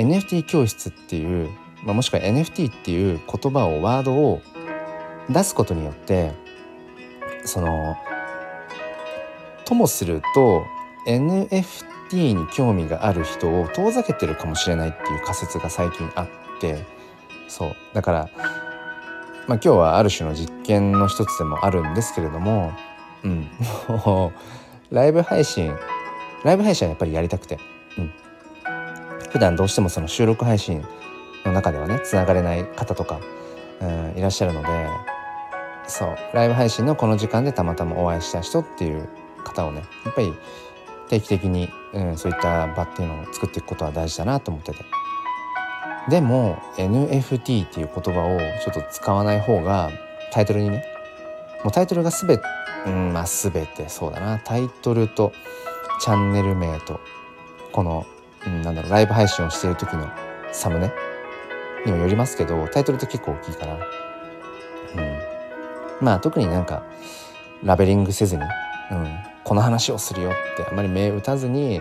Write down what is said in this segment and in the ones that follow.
NFT 教室っていう、まあ、もしくは NFT っていう言葉をワードを出すことによってそのともすると NFT に興味がある人を遠ざけてるかもしれないっていう仮説が最近あってそう。だから、まあ、今日はある種の実験の一つでもあるんですけれども、うん、ライブ配信ライブ配信はやっぱりやりたくて、普段どうしてもその収録配信の中ではねつながれない方とか、うん、いらっしゃるのでそうライブ配信のこの時間でたまたまお会いした人っていう方をねやっぱり定期的に、うん、そういった場っていうのを作っていくことは大事だなと思ってて。でも NFT っていう言葉をちょっと使わない方がタイトルにねもうタイトルが全てうんまあ全てそうだな。タイトルとチャンネル名とこの、うん、なんだろうライブ配信をしている時のサムネにもよりますけどタイトルって結構大きいから、うん、まあ特になんかラベリングせずに、うん、この話をするよってあまり目打たずに、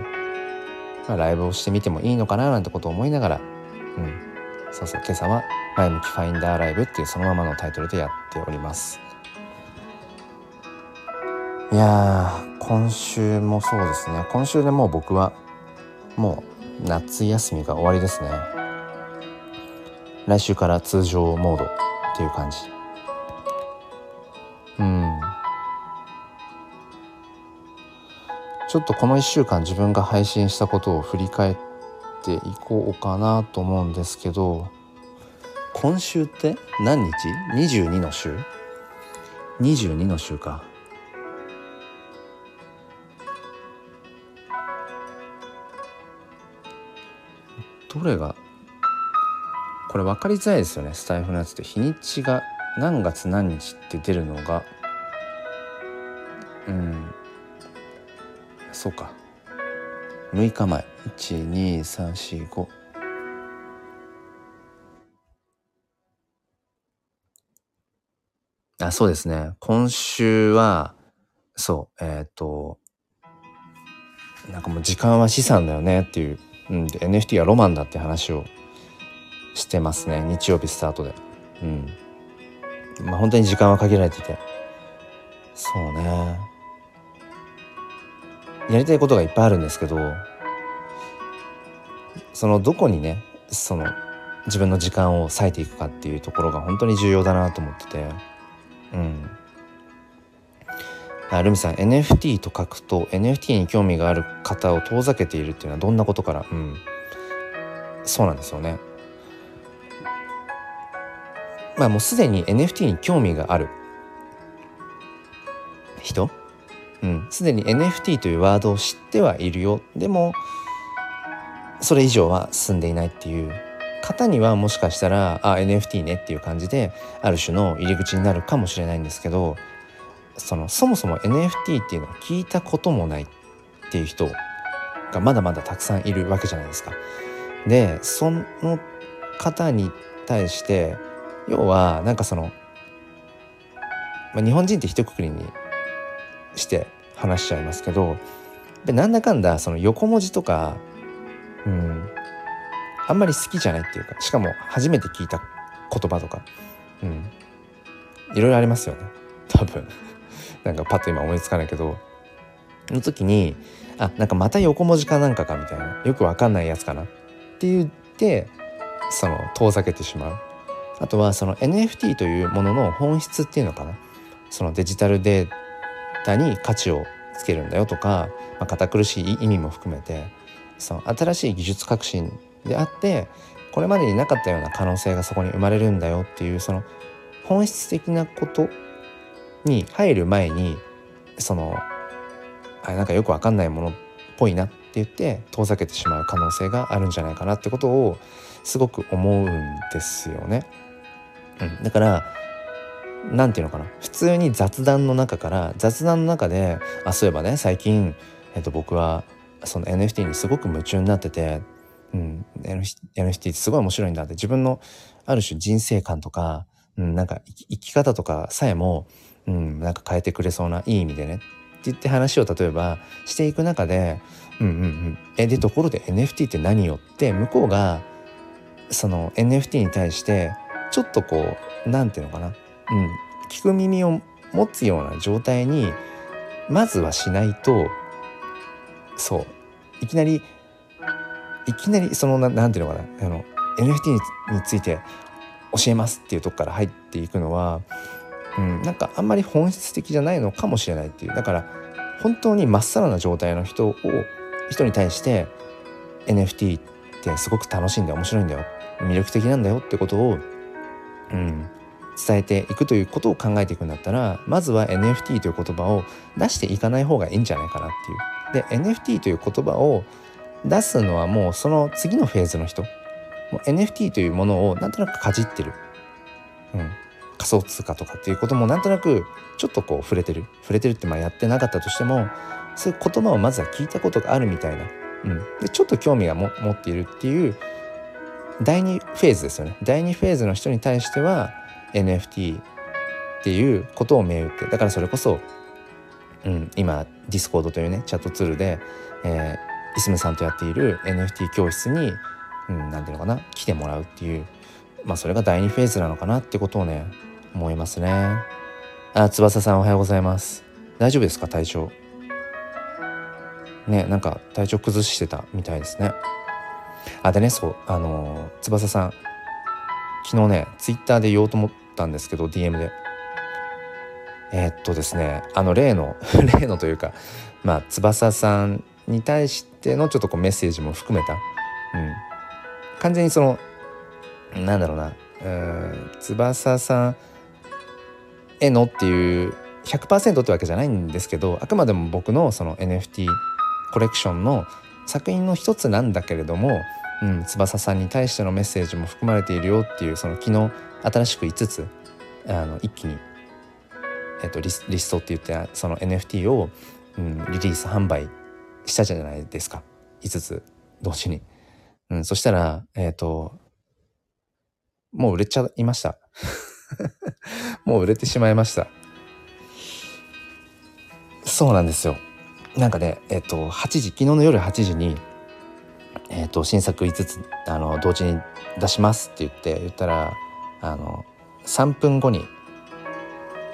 まあ、ライブをしてみてもいいのかななんてことを思いながら、うん、そうそう今朝は「前向きファインダーライブ」っていうそのままのタイトルでやっております。いや今週もそうですね。今週でもう僕はもう夏休みが終わりですね来週から通常モードっていう感じうんちょっとこの1週間自分が配信したことを振り返っていこうかなと思うんですけど今週って何日 ?22 の週 ?22 の週かどれがこれ分かりづらいですよね。スタイフのやつって日にちが何月何日って出るのが。うん。そうか。6日前。12345あそうですね。今週はそうえっ、ー、となんかもう時間は資産だよねっていう、うん、で NFT はロマンだって話をしてますね。日曜日スタートで。うん。まあ本当に時間は限られてて。そうね。やりたいことがいっぱいあるんですけどそのどこにねその自分の時間を割いていくかっていうところが本当に重要だなと思ってて。うん。あルミさん NFT と書くと NFT に興味がある方を遠ざけているっていうのはどんなことから？うん。そうなんですよね。まあもうすでに NFT に興味がある。人？うん、すでに NFT というワードを知ってはいるよ。でもそれ以上は進んでいないっていう方にはもしかしたらあ NFT ねっていう感じである種の入り口になるかもしれないんですけどそのそもそも NFT っていうのを聞いたこともないっていう人がまだまだたくさんいるわけじゃないですか。でその方に対して要はなんかその、まあ、日本人って一括りにして話しちゃいますけどでなんだかんだその横文字とかうんあんまり好きじゃないっていうかしかも初めて聞いた言葉とかうんいろいろありますよね多分なんかパッと今思いつかないけどの時にあなんかまた横文字かなんかかみたいなよくわかんないやつかなって言ってその遠ざけてしまう。あとはその NFT というものの本質っていうのかな。そのデジタルデータに価値をつけるんだよとか、まあ、堅苦しい意味も含めてその新しい技術革新であってこれまでになかったような可能性がそこに生まれるんだよっていうその本質的なことに入る前にそのあなんかよくわかんないものっぽいなって言って遠ざけてしまう可能性があるんじゃないかなってことをすごく思うんですよね。うん、だから何て言うのかな。普通に雑談の中から雑談の中であそういえばね最近、えっと、僕はその NFT にすごく夢中になってて、うん、NFT ってすごい面白いんだって自分のある種人生観とか、うん、なんか生き方とかさえも、うん、なんか変えてくれそうないい意味でね。って言って話を例えばしていく中で、うんうんうん、えでところで NFT って何よって向こうがその NFT に対してちょっとこう何て言うのかな、うん、聞く耳を持つような状態にまずはしないとそう。いきなりいきなりその何て言うのかな。あの NFT について教えますっていうとこから入っていくのは、うん、なんかあんまり本質的じゃないのかもしれないっていう。だから本当にまっさらな状態の人を人に対して NFT ってすごく楽しいんだよ面白いんだよ。魅力的なんだよってことを、うん、伝えていくということを考えていくんだったらまずは NFT という言葉を出していかない方がいいんじゃないかなっていう。で NFT という言葉を出すのはもうその次のフェーズの人。もう NFT というものをなんとなくかじってる、うん、仮想通貨とかっていうこともなんとなくちょっとこう触れてる。触れてるってまあやってなかったとしてもそういう言葉をまずは聞いたことがあるみたいな、うん、でちょっと興味が持っているっていう第2フェーズですよね。第2フェーズの人に対しては NFT っていうことを銘打ってだからそれこそ、うん、今ディスコードというねチャットツールで、えー、イスムさんとやっている NFT 教室にうん、なんていうのかな来てもらうっていうまあそれが第2フェーズなのかなってことをね思いますね。あ翼さんおはようございます。大丈夫ですか？体調。ねなんか体調崩してたみたいですね。あでねそうあの翼さん。昨日ねツイッターで言おうと思ったんですけど DM で。えー、っとですねあの例の 例のというかまあ翼さんに対してのちょっとこうメッセージも含めた、うん、完全にそのなんだろうな。うん翼さんへのっていう100%ってわけじゃないんですけどあくまでも僕のその NFT コレクションの作品の一つなんだけれども、うん、翼さんに対してのメッセージも含まれているよっていうその昨日新しく5つあの一気に、えっと、リスリストって言ってその NFT を、うん、リリース販売したじゃないですか5つ同時に。うん、そしたら、えっ、と、もう売れちゃいました。もう売れてしまいました。そうなんですよ。なんかね、えっ、と、8時、昨日の夜8時に、えっ、と、新作5つ、あの、同時に出しますって言って、言ったら、あの、3分後に、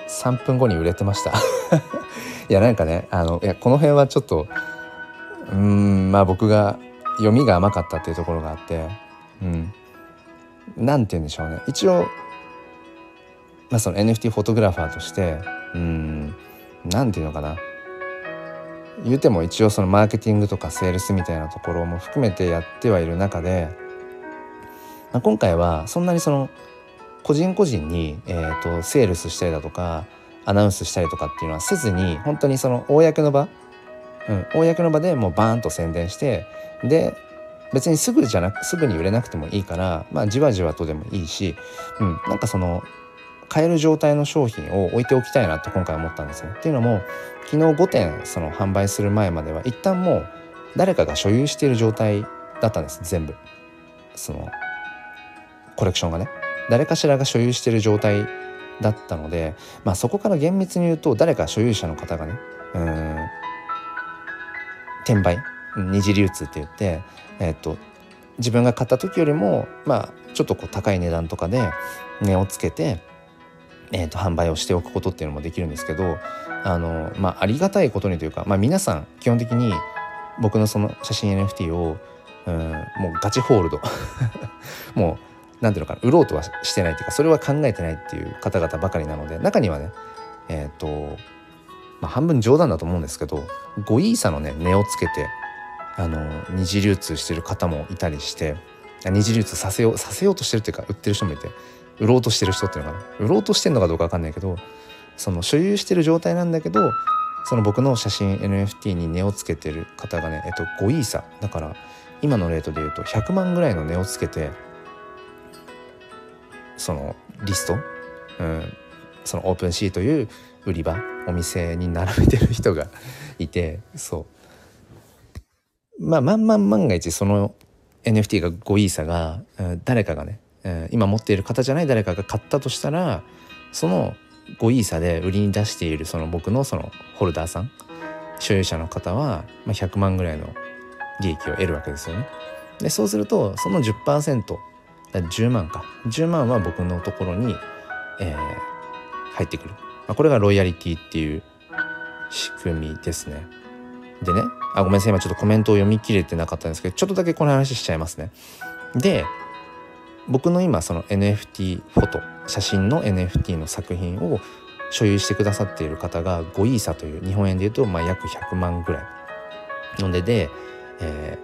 3分後に売れてました。いや、なんかね、あの、いや、この辺はちょっと、うん、まあ僕が読みが甘かったっていうところがあってうん何て言うんでしょうね一応、まあ、その NFT フォトグラファーとしてうん何て言うのかな。言うても一応そのマーケティングとかセールスみたいなところも含めてやってはいる中で、まあ、今回はそんなにその個人個人に、えーと、セールスしたりだとかアナウンスしたりとかっていうのはせずに本当にその公の場、うん、公の場でもうバーンと宣伝してで別にすぐじゃなくすぐに売れなくてもいいからまあじわじわとでもいいし、うん、なんかその買える状態の商品を置いておきたいなって今回思ったんですよ。っていうのも昨日5点その販売する前までは一旦もう誰かが所有している状態だったんです。全部。そのコレクションがね。誰かしらが所有している状態だったので、まあ、そこから厳密に言うと誰か所有者の方がねうん転売二次流通って言って、えー、っと自分が買った時よりもまあちょっとこう高い値段とかで値をつけて、えー、と販売をしておくことっていうのもできるんですけどあの、まあ、ありがたいことにというか、まあ、皆さん基本的に僕のその写真 NFT をうんもうガチホールド もう何ていうのかな売ろうとはしてないっていうかそれは考えてないっていう方々ばかりなので中にはねえっ、ー、とまあ半分冗談だと思うんですけど5イーサのね値をつけてあの二次流通してる方もいたりして二次流通させようさせようとしてるっていうか売ってる人もいて売ろうとしてる人っていうのかな？売ろうとしてるのかどうか分かんないけどその所有してる状態なんだけどその僕の写真 NFT に値をつけてる方がね、えっと、5イーサ。だから今のレートで言うと100万ぐらいの値をつけてそのリスト、うん、そのオープンシーという売り場お店に並べてる人がいてそう。まあ、万万万が一その NFT が5イーサが、誰かがね、え今持っている方じゃない誰かが買ったとしたらその5イーサで売りに出しているその僕のそのホルダーさん所有者の方は、まあ、100万ぐらいの利益を得るわけですよね。でそうするとその10%だ10万か。10万は僕のところに、えー、入ってくる、まあ、これがロイヤリティっていう仕組みですね。でねあごめんなさい。今ちょっとコメントを読み切れてなかったんですけどちょっとだけこの話しちゃいますね。で僕の今その NFT フォト写真の NFT の作品を所有してくださっている方が5イーサという日本円でいうとまあ約100万ぐらいのでで、え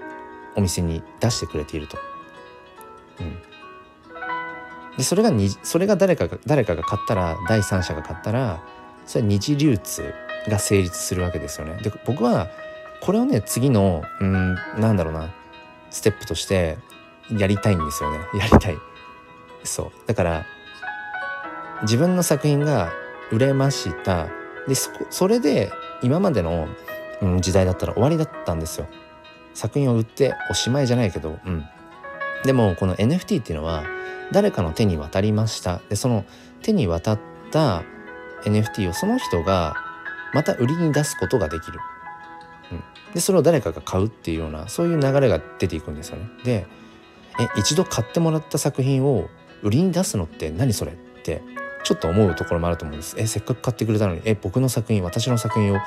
ー、お店に出してくれていると。うん、でそれがにそれが誰かが誰かが買ったら第三者が買ったらそれは二次流通が成立するわけですよね。で僕はこれをね次のうんなんだろうなステップとしてやりたいんですよね。やりたい。そう。だから自分の作品が売れました。でそれで今までの、うん、時代だったら終わりだったんですよ。作品を売っておしまいじゃないけどうん。でもこの NFT っていうのは誰かの手に渡りました。でその手に渡った NFT をその人がまた売りに出すことができる、うん、でそれを誰かが買うっていうようなそういう流れが出ていくんですよね。でえ一度買ってもらった作品を売りに出すのって何それ？ってちょっと思うところもあると思うんですえせっかく買ってくれたのにえ僕の作品私の作品を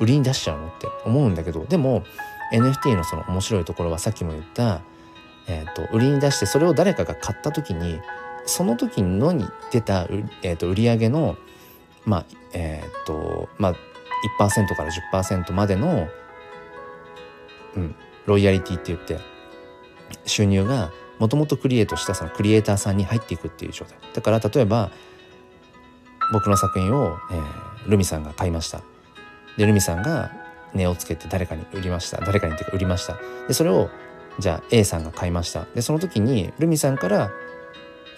売りに出しちゃうの？って思うんだけどでも NFT のその面白いところはさっきも言った、えーと、売りに出してそれを誰かが買った時にその時のに出た、えーと、売り上げのまあえっ、ー、とまあ1%から10%までの、うん、ロイヤリティって言って収入がもともとクリエイトしたそのクリエイターさんに入っていくっていう状態。だから例えば僕の作品を、えー、ルミさんが買いました。でルミさんが値をつけて誰かに売りました。誰かにっていうか売りました。でそれをじゃあ A さんが買いました。でその時にルミさんから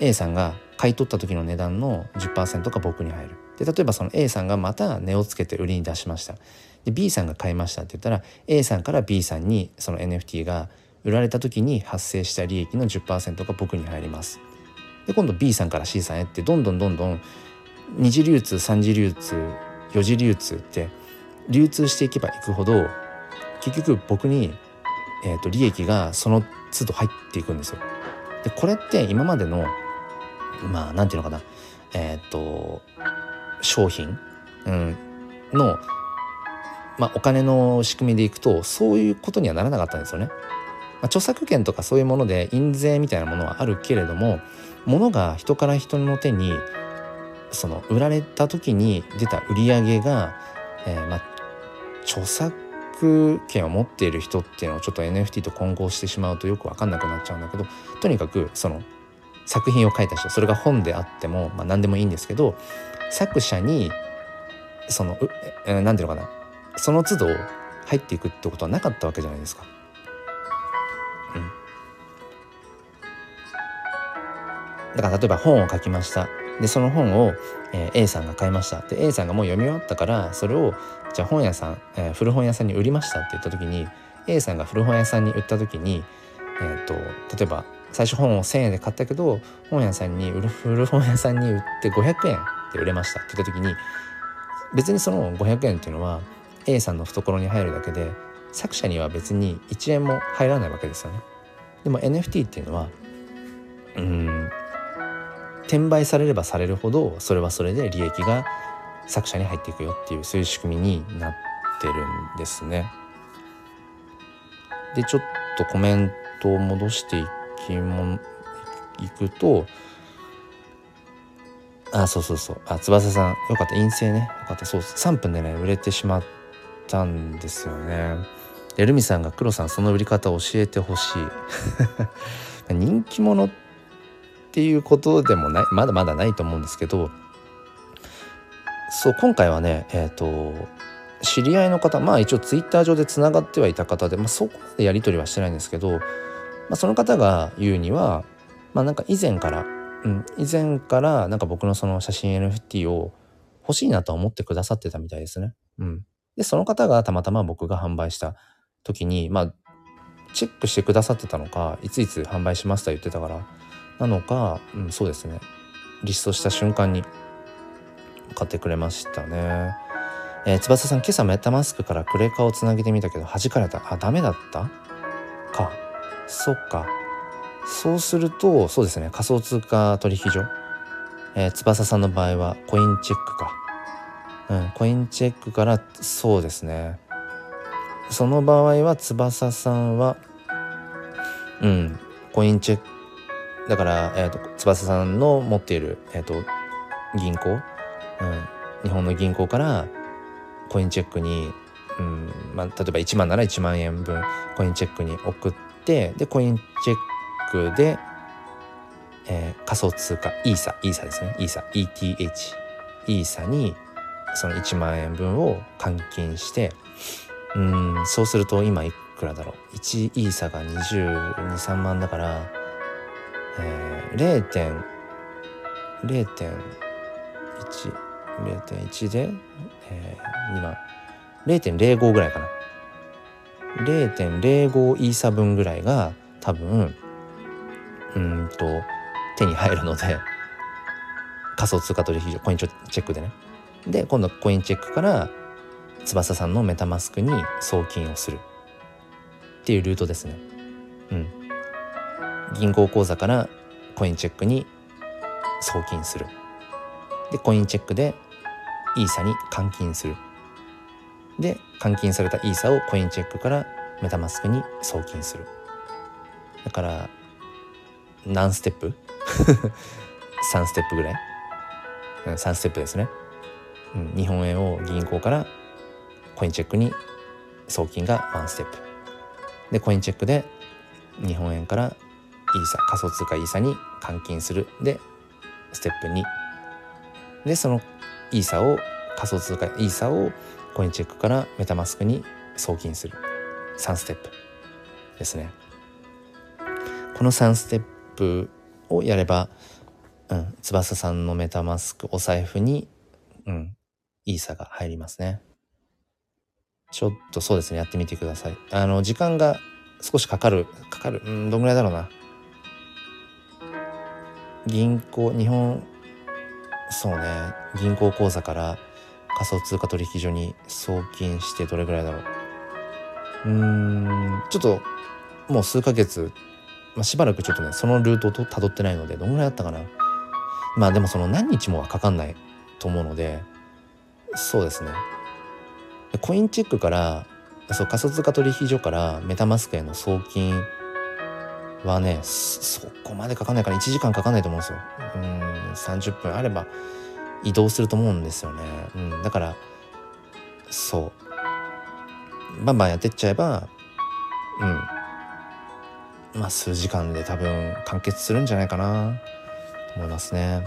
A さんが買い取った時の値段の10%が僕に入る。で例えばその A さんがまた値をつけて売りに出しました。で B さんが買いましたって言ったら A さんから B さんにその NFT が売られた時に発生した利益の10%が僕に入りますで今度 B さんから C さんへってどんどんどんどん二次流通三次流通四次流通って流通していけばいくほど結局僕に、えーと、利益がその都度入っていくんですよ。でこれって今までのまあなんていうのかなえっ、ー、と商品、うん、の、まあ、お金の仕組みでいくとそういうことにはならなかったんですよね。まあ、著作権とかそういうもので印税みたいなものはあるけれども物が人から人の手にその売られた時に出た売り上げが、えー、まあ著作権を持っている人っていうのをちょっと NFT と混合してしまうとよく分かんなくなっちゃうんだけどとにかくその作品を書いた人それが本であっても、まあ、何でもいいんですけど作者にその何、えていうのかなその都度入っていくってことはなかったわけじゃないですか。だから例えば本を書きましたでその本を、えー、A さんが買いましたで A さんがもう読み終わったからそれをじゃあ本屋さん、えー、古本屋さんに売りましたって言った時に A さんが古本屋さんに売った時に、えーと、例えば最初本を1,000円で買ったけど本屋さんに売る古本屋さんに売って500円で売れましたって言った時に別にその500円っていうのは A さんの懐に入るだけで作者には別に1円も入らないわけですよね。でも NFT っていうのはうん転売されればされるほどそれはそれで利益が作者に入っていくよっていうそういう仕組みになってるんですね。でちょっとコメントを戻していきもいくとあそうそうそう。あ翼さんよかった。陰性ね。よかった。そう。3分でね売れてしまったんですよね。でルミさんが黒さんその売り方教えてほしい。人気者ってっていうことでもないまだまだないと思うんですけどそう今回はねえっ、ー、と知り合いの方まあ一応ツイッター上でつながってはいた方で、まあ、そこまでやり取りはしてないんですけど、まあ、その方が言うにはまあなんか以前から、うん、以前からなんか僕のその写真 NFT を欲しいなと思ってくださってたみたいですね。うん、でその方がたまたま僕が販売した時にまあチェックしてくださってたのかいついつ販売しますと言ってたからなのか、うん、そうですね。リストした瞬間に買ってくれましたね。えー、翼さん今朝メタマスクからクレカをつなげてみたけど弾かれた。あダメだった？か。そっか。そうするとそうですね。仮想通貨取引所、えー、翼さんの場合はコインチェックか。うんコインチェックからそうですね。その場合は翼さんはうんコインチェックだから、えーと、翼さんの持っている、えーと、銀行、うん、日本の銀行からコインチェックに、うんまあ、例えば1万なら1万円分コインチェックに送ってでコインチェックで、えー、仮想通貨イーサイーサですね。イーサ ETH イーサにその1万円分を換金してうんそうすると今いくらだろう。1イーサが223万だからえー、0.0.1 0.1で、えー、2万0.05ぐらいかな0.05イーサ分ぐらいが多分うんと手に入るので仮想通貨取引所コインチェックでね。で今度コインチェックから翼さんのメタマスクに送金をする。っていうルートですね。うん。銀行口座からコインチェックに送金する。でコインチェックでイーサに換金する。で換金されたイーサをコインチェックからメタマスクに送金する。だから何ステップ？3ステップぐらい、3ステップですね、うん、日本円を銀行からコインチェックに送金が1ステップ。でコインチェックで日本円からイーサ仮想通貨イーサに換金する。でステップ2でそのイーサを仮想通貨イーサをコインチェックからメタマスクに送金する。3ステップですね。この3ステップをやれば、うん、翼さんのメタマスクお財布に、うん、イーサが入りますね。ちょっとそうですねやってみてください。あの時間が少しかかるかかる。うんどんぐらいだろうな。銀行日本そうね銀行口座から仮想通貨取引所に送金してどれぐらいだろう。うーんちょっともう数ヶ月、まあ、しばらくちょっとねそのルートをたどってないのでどんぐらいだったかな。まあでもその何日もはかかんないと思うのでそうですね。コインチェックからそう仮想通貨取引所からメタマスクへの送金はねそこまでかかんないから1時間かかんないと思うんですよ。うん30分あれば移動すると思うんですよね、うん、だからそう。バンバンやってっちゃえばうん。まあ数時間で多分完結するんじゃないかなと思いますね。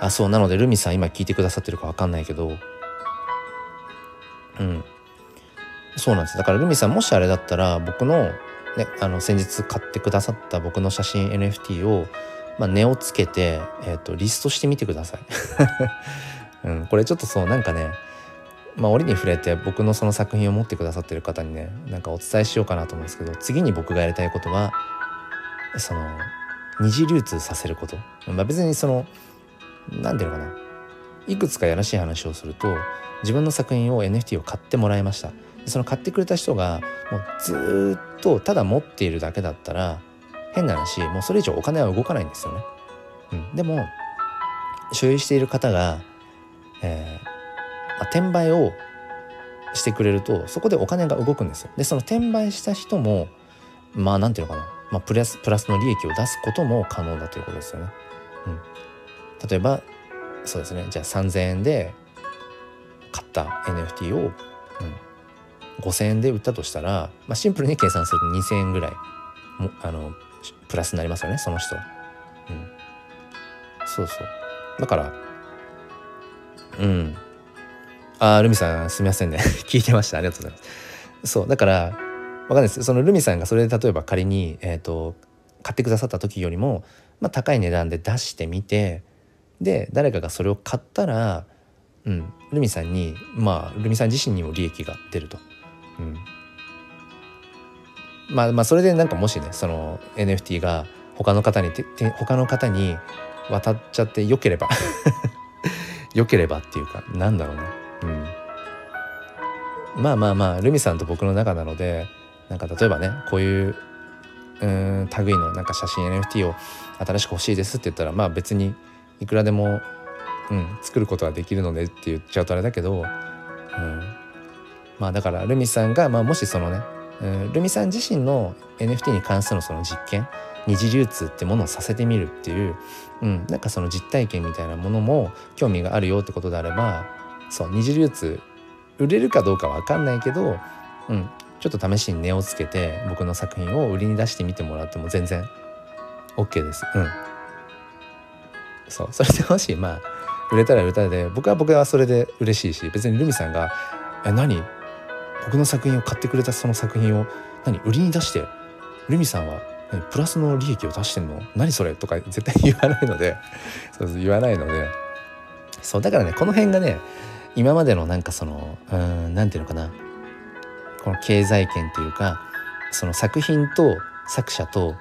あそうなのでルミさん今聞いてくださってるか分かんないけどうん。そうなんです。だからルミさんもしあれだったら僕のね、あの先日買ってくださった僕の写真 NFT を、まあ、値をつけて、えーと、リストしてみてください、うん、これちょっとそうなんかねまあ折に触れて僕のその作品を持ってくださってる方にねなんかお伝えしようかなと思うんですけど次に僕がやりたいことはその二次流通させること、まあ、別にその何て言うのかな。いくつかやらしい話をすると自分の作品を NFT を買ってもらいましたその買ってくれた人がもうずっとただ持っているだけだったら変な話もうそれ以上お金は動かないんですよね。うん、でも所有している方が、えーまあ、転売をしてくれるとそこでお金が動くんですよ。でその転売した人もまあなんていうのかな、まあ、プラスプラスの利益を出すことも可能だということですよね。うん、例えばそうですね。じゃあ3,000円で買った NFT を、うん、5,000円で売ったとしたら、まあ、シンプルに計算すると2,000円ぐらいもあのプラスになりますよねその人。うん、そうそう。だからうん。あルミさんすみませんね。聞いてました。ありがとうございます。そうだからわかんないです。そのルミさんがそれで例えば仮に、えーと、買ってくださった時よりも、まあ、高い値段で出してみてで誰かがそれを買ったら、うん、ルミさんにまあルミさん自身にも利益が出ると。うん、まあまあそれでなんかもしねその NFT が他の方にてて他の方に渡っちゃってよければ よければっていうかなんだろうね。うん。まあまあまあルミさんと僕の仲なのでなんか例えばねこういううん類のなんか写真 NFT を新しく欲しいですって言ったらまあ別にいくらでも、うん、作ることはできるのでって言っちゃうとあれだけど、うん、まあだからルミさんが、まあ、もしそのね、うん、ルミさん自身の NFT に関するその実験二次流通ってものをさせてみるっていう、うん、なんかその実体験みたいなものも興味があるよってことであればそう二次流通売れるかどうかわかんないけど、うん、ちょっと試しに値をつけて僕の作品を売りに出してみてもらっても全然 OK です。うん。そうそれでもしまあ売れたら売れたらで僕は僕はそれで嬉しいし別にルミさんが「え何？僕の作品を買ってくれたその作品を何？売りに出してルミさんはプラスの利益を出してんの？何それ?」とか絶対言わないので そう言わないので。そうだからねこの辺がね今までのなんかそのうん何て言うのかな。この経済圏というかその作品と作者と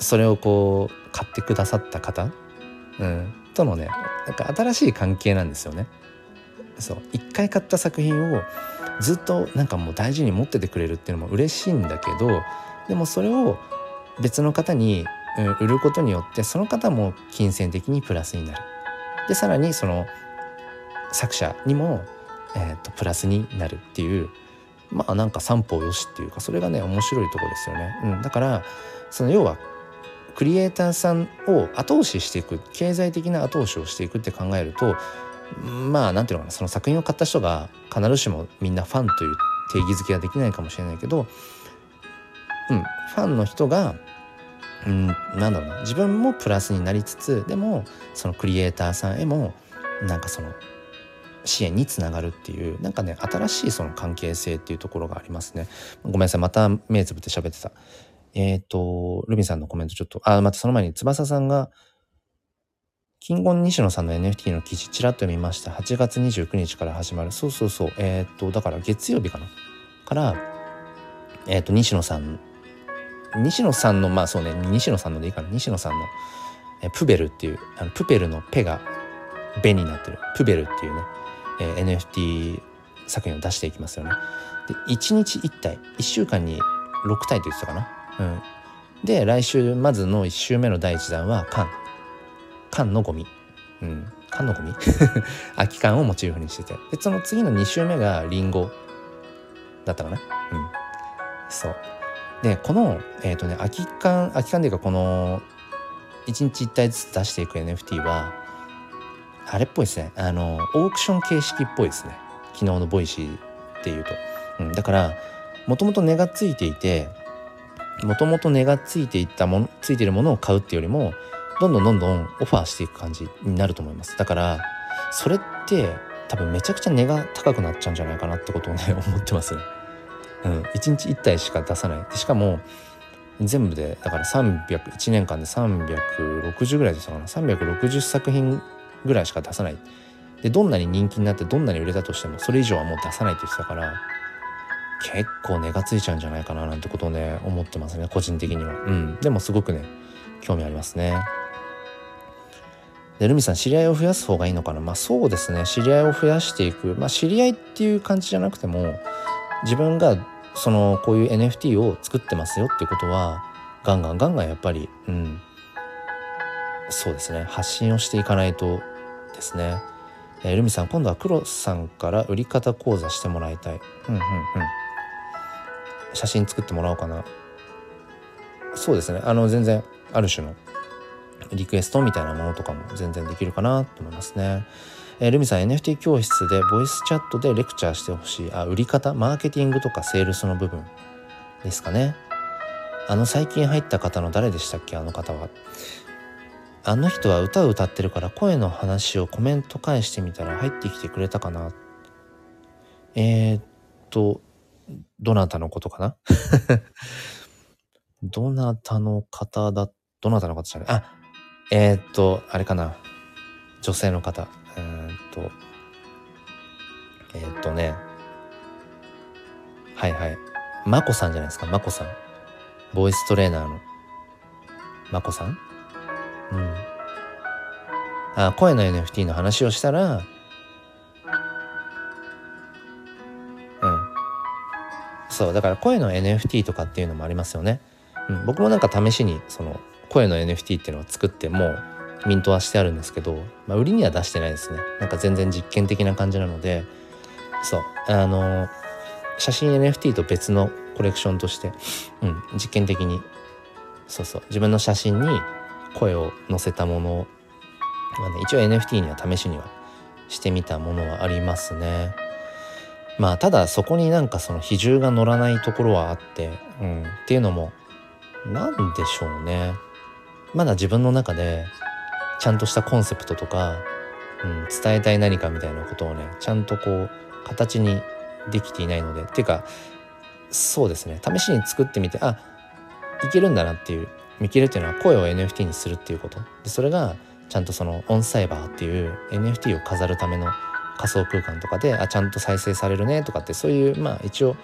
それをこう買ってくださった方、うん、とのねなんか新しい関係なんですよね。そう一回買った作品をずっとなんかもう大事に持っててくれるっていうのも嬉しいんだけどでもそれを別の方に、うん、売ることによってその方も金銭的にプラスになる。でさらにその作者にも、えーと、プラスになるっていうまあなんか三方よしっていうかそれがね面白いとこですよね。うん、だからその要はクリエイターさんを後押ししていく経済的な後押しをしていくって考えるとまあなんていうのかなその作品を買った人が必ずしもみんなファンという定義づけはできないかもしれないけど、うん、ファンの人が、うん、なんだろうな自分もプラスになりつつでもそのクリエイターさんへもなんかその支援につながるっていうなんかね新しいその関係性っていうところがありますね。ごめんなさいまた目つぶって喋ってた。えっ、ー、とルビンさんのコメントちょっとあまたその前に翼さんが金言西野さんの NFT の記事ちらっと見ました。8月29日から始まる。そうそうそう。えっ、ー、とだから月曜日かな。からえっ、ー、と西野さん西野さんのまあそうね西野さんのでいいかな。西野さんのえプベルっていうあのプペルのペがベになってる。プベルっていうねえ、NFT 作品を出していきますよね。で1日1体1週間に6体と言ってたかな。うん、で来週まずの1週目の第1弾は缶。缶のゴミ。うん、缶のゴミ？空き缶をモチーフにしてて。でその次の2週目がリンゴ。だったかな？うん、そう。でこのえっ、ー、とね空き缶空き缶っていうかこの1日1体ずつ出していく NFT はあれっぽいですね。あのオークション形式っぽいですね。昨日のボイシーっていうと、うん、だからもともと値がついていてもともと値がついていったものついてるものを買うっていうよりもどんどんどんどんオファーしていく感じになると思います。だからそれって多分めちゃくちゃ値が高くなっちゃうんじゃないかなってことをね 思ってます。ねうん。1日1体しか出さない。でしかも全部でだから3001年間で360ぐらいでしたかな。360作品ぐらいしか出さない。でどんなに人気になってどんなに売れたとしてもそれ以上はもう出さないって言ってたから結構値がついちゃうんじゃないかななんてことをね思ってますね個人的には。うん。でもすごくね興味ありますね。でルミさん知り合いを増やす方がいいのかな？まあそうですね。知り合いを増やしていく。まあ知り合いっていう感じじゃなくても自分がそのこういう NFT を作ってますよっていうことはガンガンガンガンやっぱりうん。そうですね。発信をしていかないとですね、えー、ルミさん今度は黒さんから売り方講座してもらいたい。うんうんうん。写真作ってもらおうかな。そうですね。あの全然ある種のリクエストみたいなものとかも全然できるかなと思いますね。えー、ルミさん NFT 教室でボイスチャットでレクチャーしてほしいあ売り方？マーケティングとかセールスの部分ですかね。あの最近入った方の誰でしたっけ？あの方は。あの人は歌を歌ってるから声の話をコメント返してみたら入ってきてくれたかな。えー、っとどなたのことかな？どなたの方だ？どなたの方でしたねあえー、っとあれかな。女性の方。えー、っとえー、っとね。はいはい。まこさんじゃないですか？まこさん。ボイストレーナーの。まこさん？うん、あ声の NFT の話をしたらそうだから声の NFT とかっていうのもありますよねうん、僕もなんか試しにその声の NFT っていうのを作ってもミントはしてあるんですけど、まあ、売りには出してないですねなんか全然実験的な感じなのでそうあの写真 NFT と別のコレクションとして、うん、実験的にそうそう自分の写真に声を載せたものを、まあね、一応 NFT には試しにはしてみたものはありますね。まあただそこになんかその比重が乗らないところはあって、うん、っていうのも何でしょうね。まだ自分の中でちゃんとしたコンセプトとか、うん、伝えたい何かみたいなことをねちゃんとこう形にできていないので。っていうかそうですね。試しに作ってみてあいけるんだなっていう見切るっていうのは声を NFT にするっていうこと。でそれがちゃんとそのオンサイバーっていう NFT を飾るための仮想空間とかであちゃんと再生されるねとかってそういうまあ一応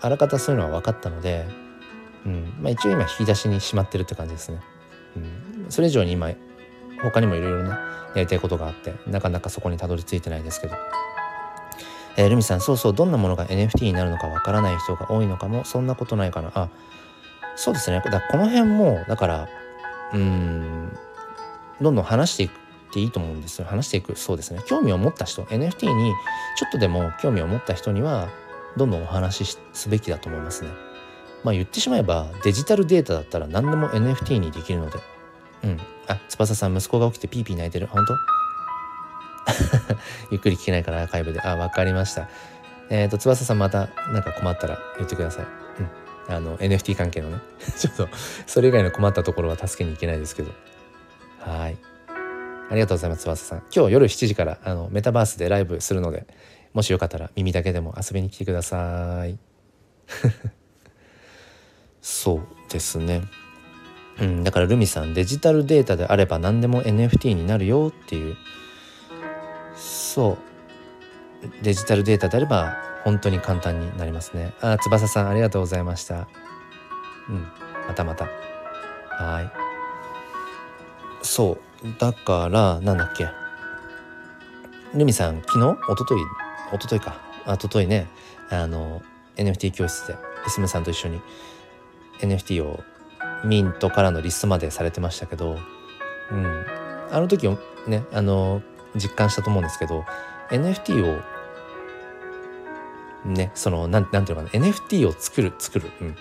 あらかたそういうのは分かったので、うんまあ、一応今引き出しにしまってるって感じですね。うん、それ以上に今他にもいろいろねやりたいことがあってなかなかそこにたどり着いてないですけど。えー、ルミさんそうそうどんなものが NFT になるのかわからない人が多いのかもそんなことないかなあそうですねだこの辺もだからうんどんどん話していくっていいと思うんです。よ話していく。そうですね。興味を持った人 NFT にちょっとでも興味を持った人にはどんどんお話しすべきだと思いますね。まあ言ってしまえばデジタルデータだったら何でも NFT にできるので。うん。あ翼さん息子が起きてピーピー泣いてる。本当？ゆっくり聞けないからアーカイブで。あ分かりました。えっ、ー、と翼さんまた何か困ったら言ってください。うん。あの NFT 関係のね。ちょっとそれ以外の困ったところは助けに行けないですけど。はい。ありがとうございます翼さん。今日夜7時からあのメタバースでライブするのでもしよかったら耳だけでも遊びに来てください。そうですね。うん、だからルミさんデジタルデータであれば何でも NFT になるよっていう。そう。デジタルデータであれば本当に簡単になりますね。あ翼さんありがとうございました。うんまたまた。はい。そう。だからなんだっけ。ルミさん昨日？一昨日？一昨日か。一昨日ね。あの NFT 教室で娘さんと一緒に NFT をミントからのリストまでされてましたけど、うん、あの時ねあの実感したと思うんですけど NFT をねそのなんなんていうのかな。NFT を作る作る、うん、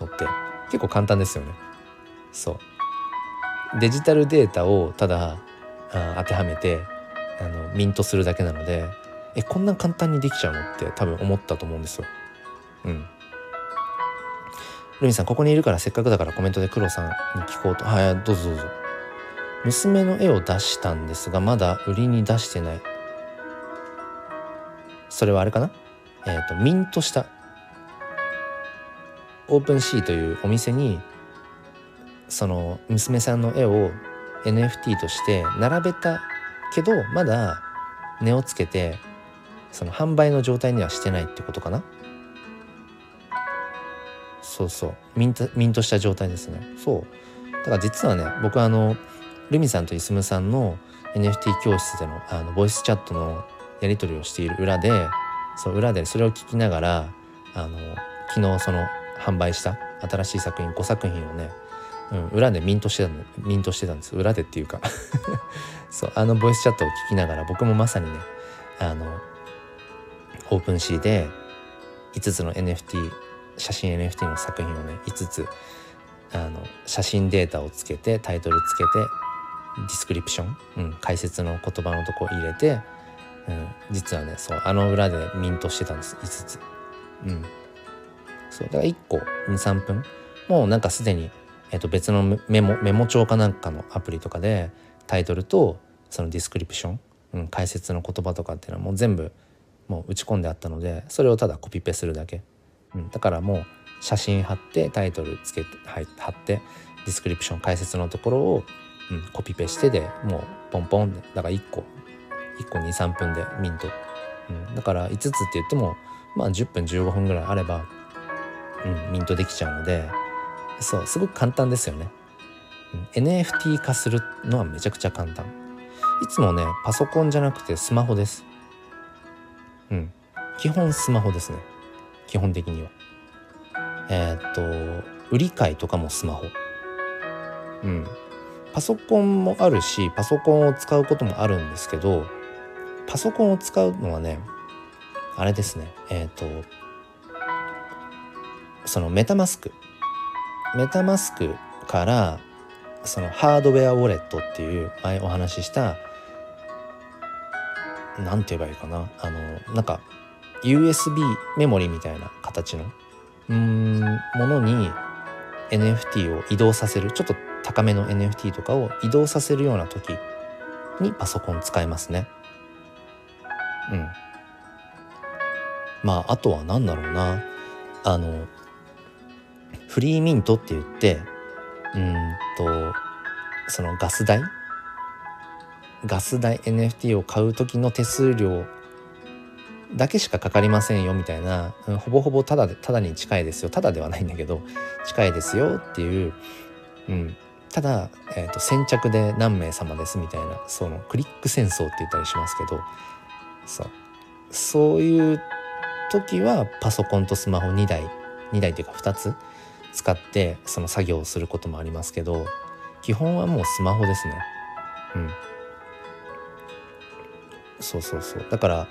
のって結構簡単ですよね。そう。デジタルデータをただあ当てはめてあのミントするだけなのでえこんな簡単にできちゃうのって多分思ったと思うんですよ。うん。ルミさんここにいるからせっかくだからコメントで黒さんに聞こうとはいどうぞどうぞ。娘の絵を出したんですがまだ売りに出してないそれはあれかな？えっ、ー、とミントしたオープンシーというお店にその娘さんの絵を NFT として並べたけどまだ値をつけてその販売の状態にはしてないってことかな。そうそう。ミントミントした状態ですね。そう。だから実はね僕はあのルミさんとイスムさんの NFT 教室でのあのボイスチャットのやり取りをしている裏でそう裏でそれを聞きながらあの昨日その販売した新しい作品5作品をね、うん、裏でミントしてたのミントしてたんです。裏でっていうか。そうあのボイスチャットを聞きながら僕もまさにねあのオープンシーで5つの NFT 写真 NFT の作品をね5つあの写真データをつけてタイトルつけてディスクリプション、うん、解説の言葉のとこ入れて、うん、実はねそうあの裏でミントしてたんです。5つ。うん、そうだから1個23分。もうなんかすでに、えー、と別のメモメモ帳かなんかのアプリとかでタイトルとそのディスクリプション、うん、解説の言葉とかっていうのはもう全部もう打ち込んであったのでそれをただコピペするだけ、うん、だからもう写真貼ってタイトルつけて貼ってディスクリプション解説のところをうん、コピペしてでもうポンポンでだから1個1個23分でミント、うん、だから5つって言ってもまあ10分15分ぐらいあれば、うん、ミントできちゃうのでそうすごく簡単ですよね、NFT 化するのはめちゃくちゃ簡単。いつもねパソコンじゃなくてスマホです。うん。基本スマホですね。基本的には。えー、っと売り買いとかもスマホ。うん。パソコンもあるしパソコンを使うこともあるんですけどパソコンを使うのはねあれですね。えっ、とそのメタマスク。メタマスクからそのハードウェアウォレットっていう前お話しした何て言えばいいかなあのなんか USB メモリみたいな形のうんものに NFT を移動させるちょっと高めの NFT とかを移動させるような時にパソコン使えますね。うん。まああとは何だろうなあのフリーミントって言ってうんとそのガス代？ガス代 NFT を買う時の手数料だけしかかかりませんよみたいな、うん、ほぼほぼただでただに近いですよ。ただではないんだけど近いですよっていう、うん、ただ、えーと、先着で何名様ですみたいなそのクリック戦争って言ったりしますけどそう。そういう時はパソコンとスマホ2台2台っていうか2つ使ってその作業をすることもありますけど基本はもうスマホですねうんそうそうそうだから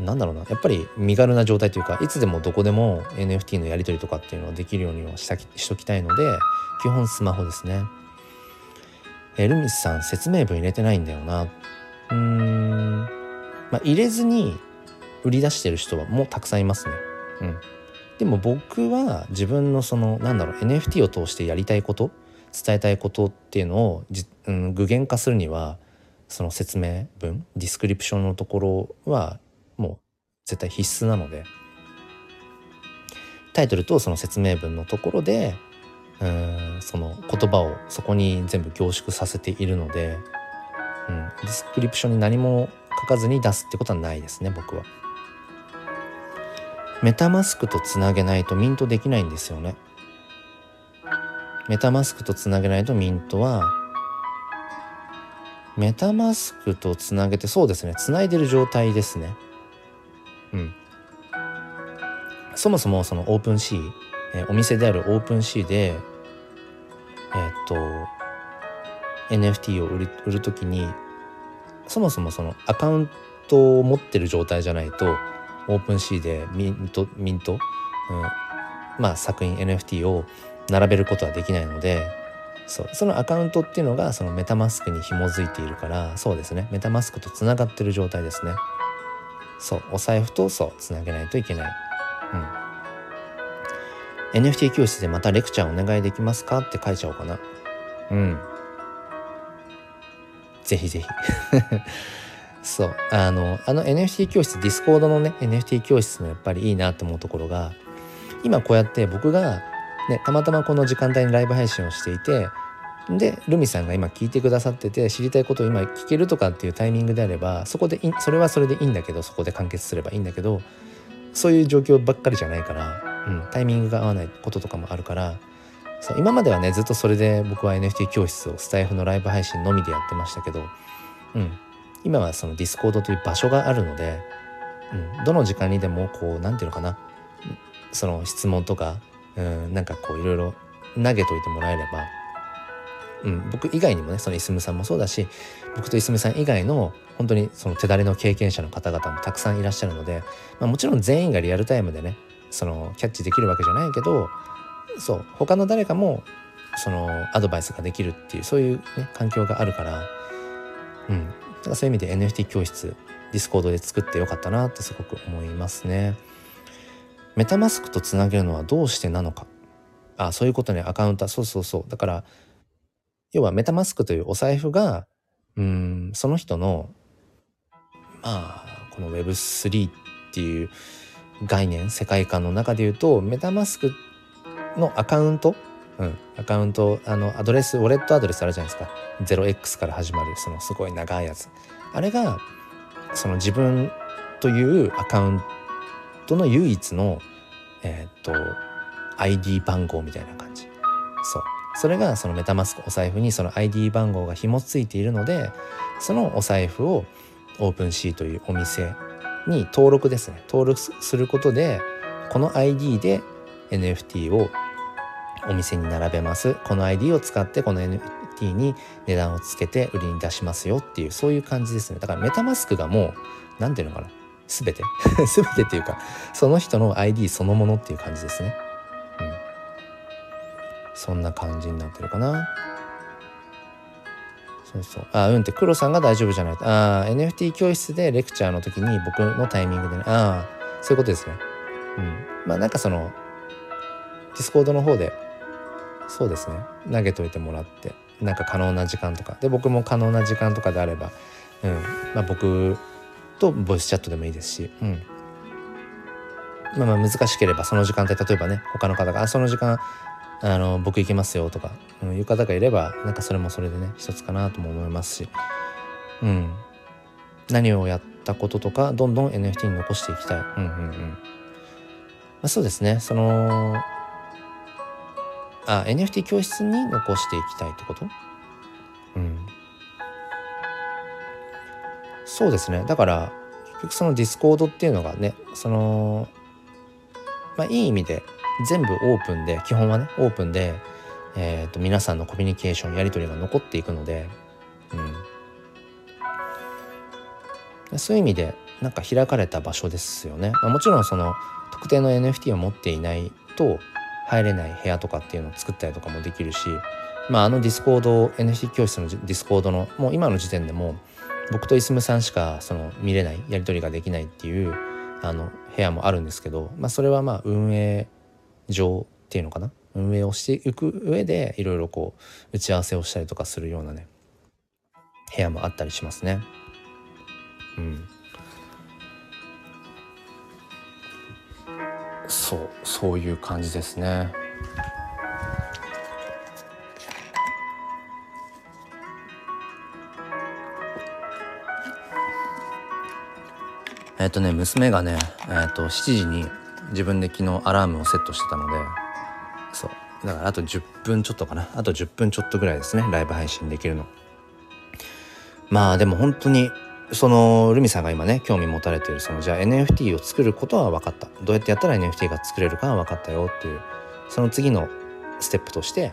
なんだろうなやっぱり身軽な状態というかいつでもどこでも NFT のやり取りとかっていうのはできるようにはしたしときたいので基本スマホですね。えルミスさん説明文入れてないんだよな。うーんまあ入れずに売り出してる人はもうたくさんいますね。うん。でも僕は自分のそのなんだろう NFT を通してやりたいこと伝えたいことっていうのを、うん、具現化するにはその説明文ディスクリプションのところはもう絶対必須なのでタイトルとその説明文のところでうんその言葉をそこに全部凝縮させているので、うん、ディスクリプションに何も書かずに出すってことはないですね僕は。メタマスクとつなげないとミントできないんですよね。メタマスクとつなげないとミントはメタマスクとつなげてそうですねつないでる状態ですね。うん、そもそもそのオープンシー、え、お店であるオープンシーでえー、っと NFT を売る売る時にそもそもそのアカウントを持ってる状態じゃないとオープンシーでミントミント、うん、まあ作品 NFT を並べることはできないのでそう。そのアカウントっていうのがそのメタマスクに紐づいているからそうですね。メタマスクとつながってる状態ですね。そう。お財布とそうつなげないといけない、うん、NFT 教室でまたレクチャーお願いできますかって書いちゃおうかな。うん。ぜひぜひ。そう。あのあの NFT 教室ディスコードのね NFT 教室のやっぱりいいなと思うところが今こうやって僕がねたまたまこの時間帯にライブ配信をしていてでルミさんが今聞いてくださってて知りたいことを今聞けるとかっていうタイミングであればそこでそれはそれでいいんだけどそこで完結すればいいんだけどそういう状況ばっかりじゃないから、うん、タイミングが合わないこととかもあるからそう今まではねずっとそれで僕は NFT 教室をスタイフのライブ配信のみでやってましたけど、うん、今はそのディスコードという場所があるので、うん、どの時間にでもこう何て言うのかな。その質問とか、うん、なんかこういろいろ投げといてもらえればうん、僕以外にもねそのいすむさんもそうだし僕といすむさん以外の本当にその手だれの経験者の方々もたくさんいらっしゃるので、まあ、もちろん全員がリアルタイムでねそのキャッチできるわけじゃないけどそう他の誰かもそのアドバイスができるっていうそういう、ね、環境があるから、うん、そういう意味で NFT 教室ディスコードで作ってよかったなってすごく思いますね。メタマスクとつなげるのはどうしてなのか。あそういうことね。アカウント。そうそうそう。だから要はメタマスクというお財布が、うん、その人の、まあ、この Web3 っていう概念、世界観の中で言うと、メタマスクのアカウント、うん、アカウント、あの、アドレス、ウォレットアドレスあるじゃないですか。0x から始まる、そのすごい長いやつ。あれが、その自分というアカウントの唯一の、えー、っと、ID 番号みたいな感じ。そう。それがそのメタマスクお財布にその ID 番号が紐付いているのでそのお財布をオープンシーというお店に登録ですね登録することでこの ID で NFT をお店に並べます。この ID を使ってこの NFT に値段をつけて売りに出しますよっていうそういう感じですね。だからメタマスクがもう何ていうのかな。全て。全てっていうかその人の ID そのものっていう感じですね。うん。そんな感じになってるかな。そうそう。あうんって黒さんが大丈夫じゃないあ NFT 教室でレクチャーの時に僕のタイミングでね。ああそういうことですね。うん。まあなんかそのディスコードの方でそうですね。投げといてもらってなんか可能な時間とか。で僕も可能な時間とかであれば、うん。まあ、僕とボイスチャットでもいいですし、うん、まあまあ難しければその時間帯例えばね他の方が「あその時間あの僕行けますよ」とか、うん、いう方がいればなんかそれもそれでね一つかなとも思いますし、うん、何をやったこととかどんどん NFT に残していきたい。うんうんうん。まあ、そうですね。そのあ NFT 教室に残していきたいってこと？うん。そうですね。だから結局そのディスコードっていうのがねそのまあいい意味で全部オープンで基本はねオープンで、えーと、皆さんのコミュニケーションやり取りが残っていくので、うん、そういう意味でなんか開かれた場所ですよね、まあ、もちろんその特定の NFT を持っていないと入れない部屋とかっていうのを作ったりとかもできるし、まあ、あのディスコード NFT 教室のディスコードのもう今の時点でも僕とイスムさんしかその見れないやり取りができないっていうあの部屋もあるんですけど、まあ、それはまあ運営上っていうのかな？運営をしていく上でいろいろこう打ち合わせをしたりとかするようなね部屋もあったりしますね。うんそうそういう感じですね。えっ、とね娘がね、えー、と7時に自分で昨日アラームをセットしてたのでそう。だからあと10分ちょっとかな。あと10分ちょっとぐらいですね。ライブ配信できるの。まあでも本当にそのルミさんが今ね興味持たれているそのじゃあ NFT を作ることは分かった。どうやってやったら NFT が作れるかは分かったよっていうその次のステップとして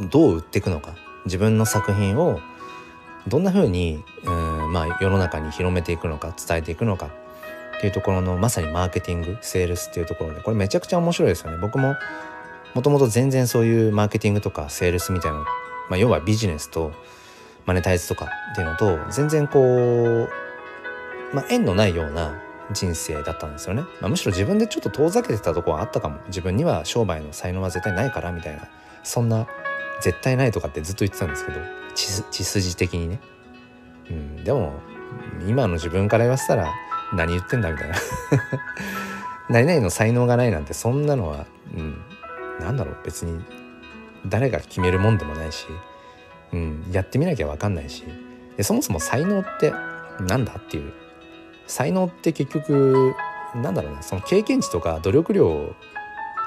どう売っていくのか。自分の作品をどんな風にうんまあ世の中に広めていくのか伝えていくのか。っていうところのまさにマーケティングセールスっていうところでこれめちゃくちゃ面白いですよね。僕ももともと全然そういうマーケティングとかセールスみたいな、まあ、要はビジネスとマネタイズとかっていうのと全然こう、まあ、縁のないような人生だったんですよね、まあ、むしろ自分でちょっと遠ざけてたとこはあったかも。自分には商売の才能は絶対ないからみたいな。そんな絶対ないとかってずっと言ってたんですけど血筋的にね、うん、でも今の自分から言わせたら何言ってんだみたいな。何々の才能がないなんてそんなのは、うん、なんだろう。別に誰が決めるもんでもないし。うん、やってみなきゃ分かんないし。でそもそも才能ってなんだっていう。才能って結局なんだろうなその経験値とか努力量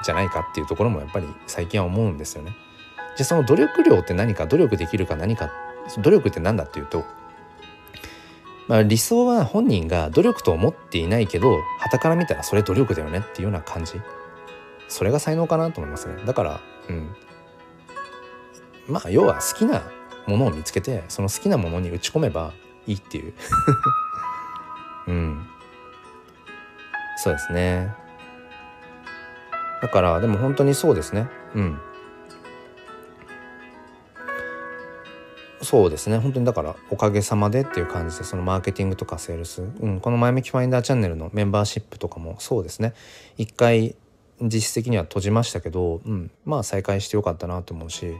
じゃないかっていうところもやっぱり最近は思うんですよね。じゃその努力量って何か努力できるか何か努力って何だっていうと、まあ、理想は本人が努力と思っていないけど傍から見たらそれ努力だよねっていうような感じ。それが才能かなと思いますね。だからうん。まあ要は好きなものを見つけてその好きなものに打ち込めばいいっていう。うん。そうですね。だからでも本当にそうですね。うん。そうですね。本当にだからおかげさまでっていう感じでそのマーケティングとかセールス、うん、この前向きファインダーチャンネルのメンバーシップとかもそうですね。一回実質的には閉じましたけど、うん、まあ再開してよかったなと思うし。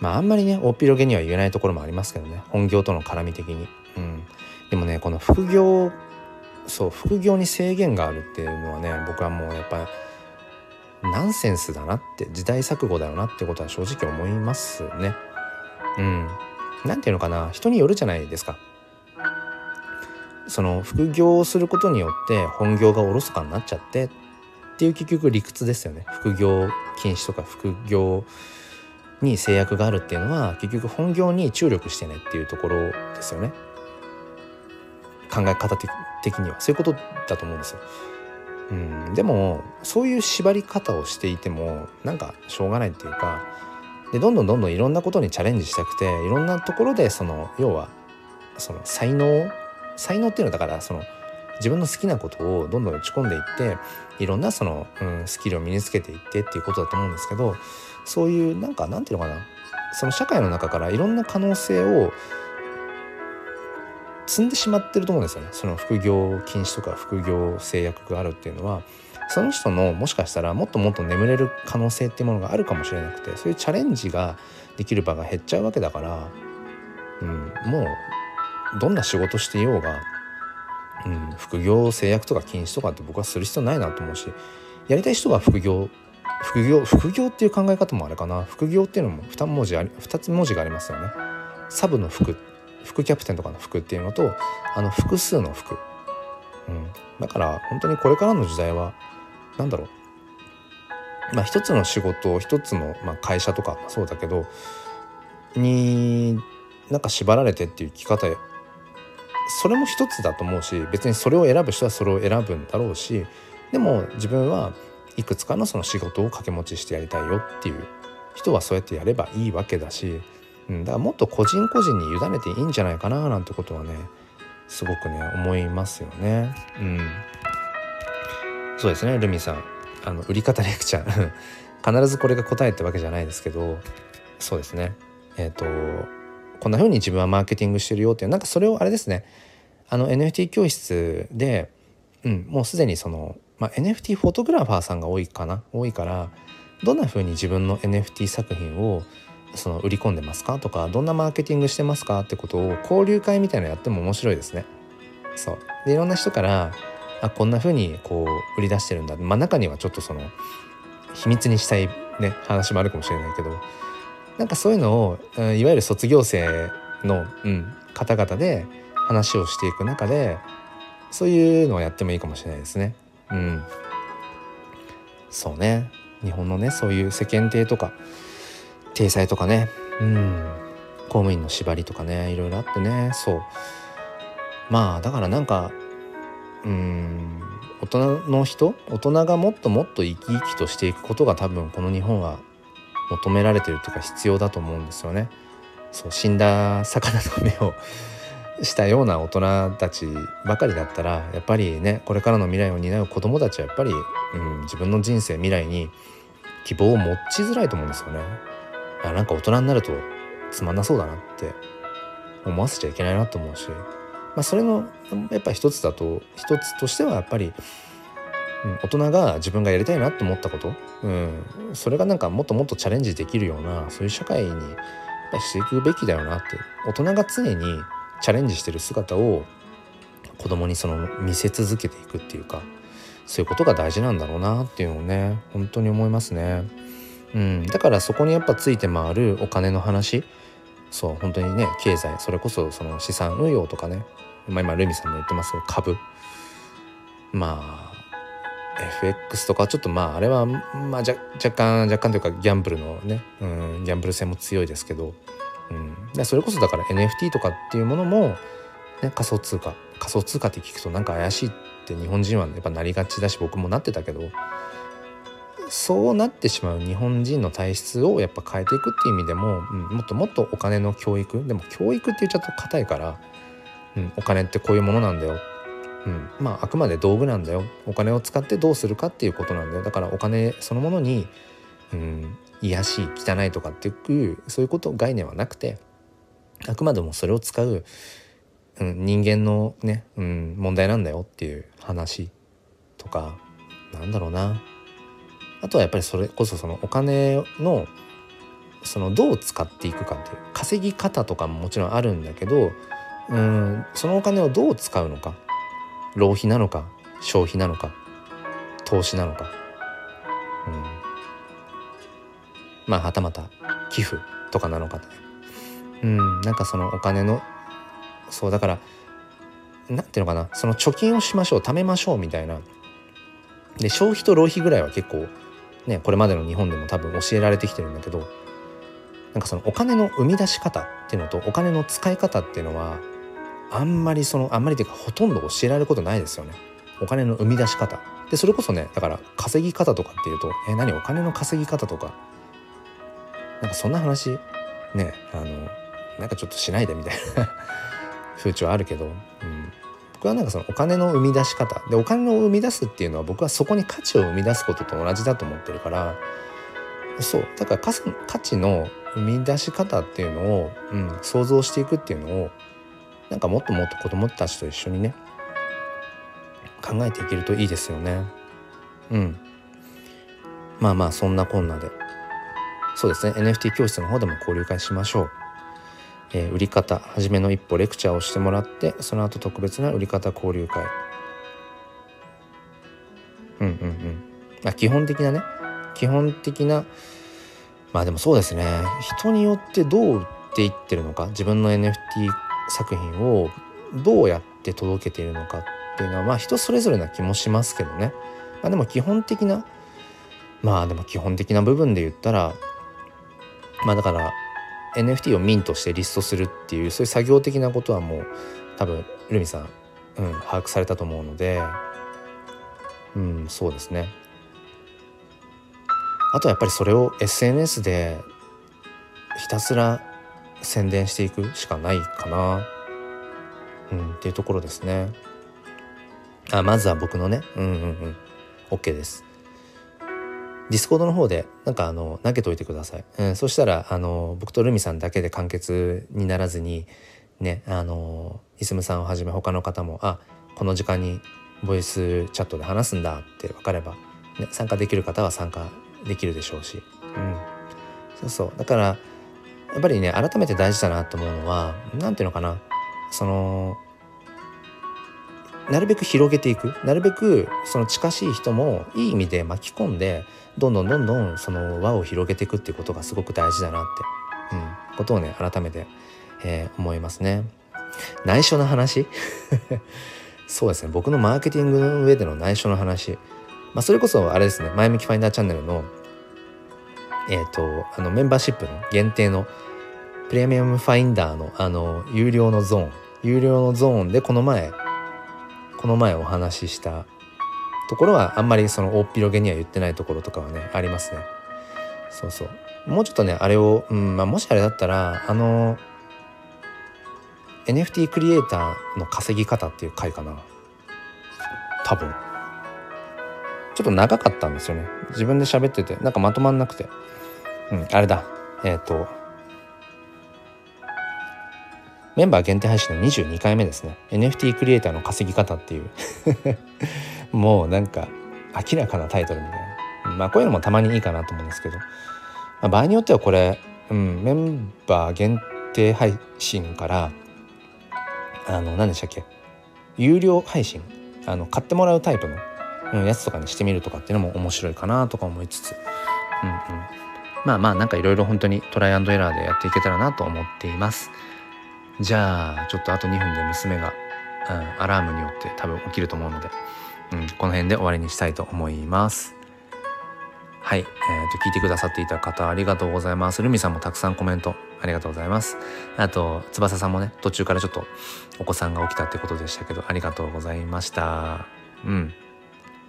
まああんまりね大っ広げには言えないところもありますけどね。本業との絡み的に、うん、でもねこの副業そう副業に制限があるっていうのはね僕はもうやっぱナンセンスだなって時代錯誤だよなってことは正直思いますね。うん。何ていうのかな人によるじゃないですか。その副業をすることによって本業がおろそかになっちゃってっていう結局理屈ですよね。副業禁止とか副業に制約があるっていうのは結局本業に注力してねっていうところですよね。考え方的には。そういうことだと思うんですよ。うん、でもそういう縛り方をしていてもなんかしょうがないっていうかでどんどんどんどんいろんなことにチャレンジしたくていろんなところでその要はその才能？才能っていうのはだからその自分の好きなことをどんどん打ち込んでいっていろんなその、うん、スキルを身につけていってっていうことだと思うんですけどそういうなんかなんていうのかな。その社会の中からいろんな可能性を積んでしまってると思うんですよね。その副業禁止とか副業制約があるっていうのは。その人のもしかしたらもっともっと眠れる可能性っていうものがあるかもしれなくてそういうチャレンジができる場が減っちゃうわけだから、うん、もうどんな仕事していようが、うん、副業制約とか禁止とかって僕はする必要ないなと思うしやりたい人は副業副業副業っていう考え方もあれかな。副業っていうのも 2, 文字あり2つ文字がありますよね。サブの副副キャプテンとかの副っていうのとあの複数の副、うん、だから本当にこれからの時代は何だろう。まあ一つの仕事一つの、まあ、会社とかそうだけどになんか縛られてっていう生き方それも一つだと思うし別にそれを選ぶ人はそれを選ぶんだろうしでも自分はいくつかのその仕事を掛け持ちしてやりたいよっていう人はそうやってやればいいわけだし、うん、だからもっと個人個人に委ねていいんじゃないかななんてことはねすごくね思いますよね。うん。そうですねルミさん。あの売り方レクチャー。必ずこれが答えってわけじゃないですけどそうですね。えっ、ー、とこんな風に自分はマーケティングしてるよっていうなんかそれをあれですね。あの NFT 教室で、うん、もうすでにその、まあ、NFT フォトグラファーさんが多いかな？多いからどんな風に自分の NFT 作品をその売り込んでますか？とかどんなマーケティングしてますか？ってことを交流会みたいなのやっても面白いですね。そう。でいろんな人からあこんな風にこう売り出してるんだ、まあ、中にはちょっとその秘密にしたい、ね、話もあるかもしれないけどなんかそういうのを、いわゆる卒業生の、うん、方々で話をしていく中でそういうのをやってもいいかもしれないですね。うん、そうね。日本のねそういう世間体とか体裁とかね、うん、公務員の縛りとかねいろいろあってね。そう。まあだからなんかうん大人の人大人がもっともっと生き生きとしていくことが多分この日本は求められてるとか必要だと思うんですよね。そう死んだ魚の目をしたような大人たちばかりだったらやっぱりねこれからの未来を担う子どもたちはやっぱり、うん、自分の人生未来に希望を持ちづらいと思うんですよね。あなんか大人になるとつまんなそうだなって思わせちゃいけないなと思うしまあ、それのやっぱ一つだと一つとしてはやっぱり、大人が自分がやりたいなって思ったこと、うん、それがなんかもっともっとチャレンジできるようなそういう社会にやっぱりしていくべきだよなって。大人が常にチャレンジしてる姿を子供にその見せ続けていくっていうかそういうことが大事なんだろうなっていうのをね本当に思いますね。うん、だからそこにやっぱついて回るお金の話。そう本当にね経済それこそその資産運用とかね。まあ、今ルミさんも言ってますけど株。まあ FX とかちょっとまああれは、まあ、若干若干というかギャンブルのね、うん、ギャンブル性も強いですけど、うん、でそれこそだから NFT とかっていうものも、ね、仮想通貨仮想通貨って聞くとなんか怪しいって日本人はやっぱなりがちだし僕もなってたけどそうなってしまう日本人の体質をやっぱ変えていくっていう意味でも、うん、もっともっとお金の教育でも教育って言っちゃうと硬いからうん、お金ってこういうものなんだよって、うん、まああくまで道具なんだよ。お金を使ってどうするかっていうことなんだよ。だからお金そのものに、うん、癒しい汚いとかっていうそういうこと概念はなくてあくまでもそれを使う、うん、人間のね、うん、問題なんだよっていう話とかなんだろうな。あとはやっぱりそれこそそのお金のそのどう使っていくかっていう稼ぎ方とかももちろんあるんだけどうんそのお金をどう使うのか。浪費なのか消費なのか投資なのか、うん、まあはたまた寄付とかなのかね。うんなんかそのお金のそうだからなんていうのかなその貯金をしましょう貯めましょうみたいな。で消費と浪費ぐらいは結構ねこれまでの日本でも多分教えられてきてるんだけどなんかそのお金の生み出し方っていうのとお金の使い方っていうのはあんまりそのあんまりというかほとんど教えられることないですよね。お金の生み出し方。でそれこそねだから稼ぎ方とかっていうとえ何？お金の稼ぎ方とか。なんかそんな話ねあのなんかちょっとしないでみたいな 風潮あるけど、うん、僕はなんかそのお金の生み出し方。でお金を生み出すっていうのは僕はそこに価値を生み出すことと同じだと思ってるからそう。だから価値の生み出し方っていうのを、うん、想像していくっていうのをなんかもっともっと子どもたちと一緒にね考えていけるといいですよね。うん。まあまあそんなこんなで。そうですね。NFT 教室の方でも交流会しましょう。えー、売り方はじめの一歩レクチャーをしてもらってその後特別な売り方交流会。うんうんうん。あ基本的なね。基本的なまあでもそうですね。人によってどう売っていってるのか。自分の NFT 作品をどうやって届けているのかっていうのはまあ人それぞれな気もしますけどね、まあ、でも基本的なまあでも基本的な部分で言ったらまあだから NFT をミントしてリストするっていうそういう作業的なことはもう多分ルミさん、うん、把握されたと思うのでうんそうですね。あとはやっぱりそれを SNS でひたすら宣伝していくしかないかな、うん、っていうところですね。あまずは僕のねうんうんうん OK です。ディスコードの方でなんかあの投げといてください。うん、そしたらあの僕とルミさんだけで完結にならずにねあのイスムさんをはじめ他の方もあこの時間にボイスチャットで話すんだって分かれば、ね、参加できる方は参加できるでしょうし、うん、そうそうだからやっぱりね改めて大事だなと思うのは何ていうのかな。そのなるべく広げていく。なるべくその近しい人もいい意味で巻き込んでどんどんどんどんその輪を広げていくっていうことがすごく大事だなって、うん、ことをね改めて、えー、思いますね。内緒の話？そうですね。僕のマーケティングの上での内緒の話。まあ、それこそあれですね。前向きファインダーチャンネルのえっ、ー、とあのメンバーシップの限定のプレミアムファインダーのあの有料のゾーン有料のゾーンでこの前この前お話ししたところはあんまりその大っ広げには言ってないところとかはねありますね。そうそう。もうちょっとねあれを、うんまあ、もしあれだったらあの NFT クリエイターの稼ぎ方っていう回かな。多分。ちょっと長かったんですよね。自分で喋っててなんかまとまんなくて。うんあれだ。えっ、ー、とメンバー限定配信の22回目ですね。NFT クリエイターの稼ぎ方っていう。もうなんか明らかなタイトルみたいな。まあこういうのもたまにいいかなと思うんですけど、まあ、場合によってはこれ、うん、メンバー限定配信からあの何でしたっけ？有料配信。あの買ってもらうタイプのうん、やつとかにしてみるとかっていうのも面白いかなとか思いつつ、うんうん、まあまあなんかいろいろ本当にトライアンドエラーでやっていけたらなと思っています。じゃあちょっとあと2分で娘が、うん、アラームによって多分起きると思うので、うん、この辺で終わりにしたいと思います。はい、えー、と聞いてくださっていた方ありがとうございます。ルミさんもたくさんコメントありがとうございます。あと翼さんもね途中からちょっとお子さんが起きたってことでしたけどありがとうございました。うん。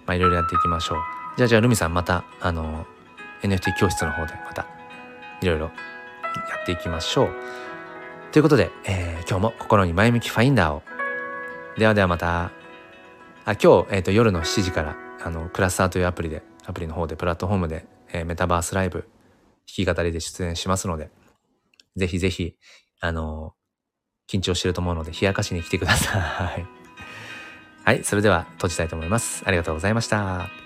まあ、いろいろやっていきましょう。じゃあじゃあルミさんまたあの NFT 教室の方でまたいろいろやっていきましょう。ということで、えー、今日も心に前向きファインダーを。ではではまた。あ今日、えーと、夜の7時からあのクラスターというアプリでアプリの方でプラットフォームで、えー、メタバースライブ弾き語りで出演しますのでぜひぜひあの緊張してると思うので冷やかしに来てください。はい、それでは閉じたいと思います。ありがとうございました。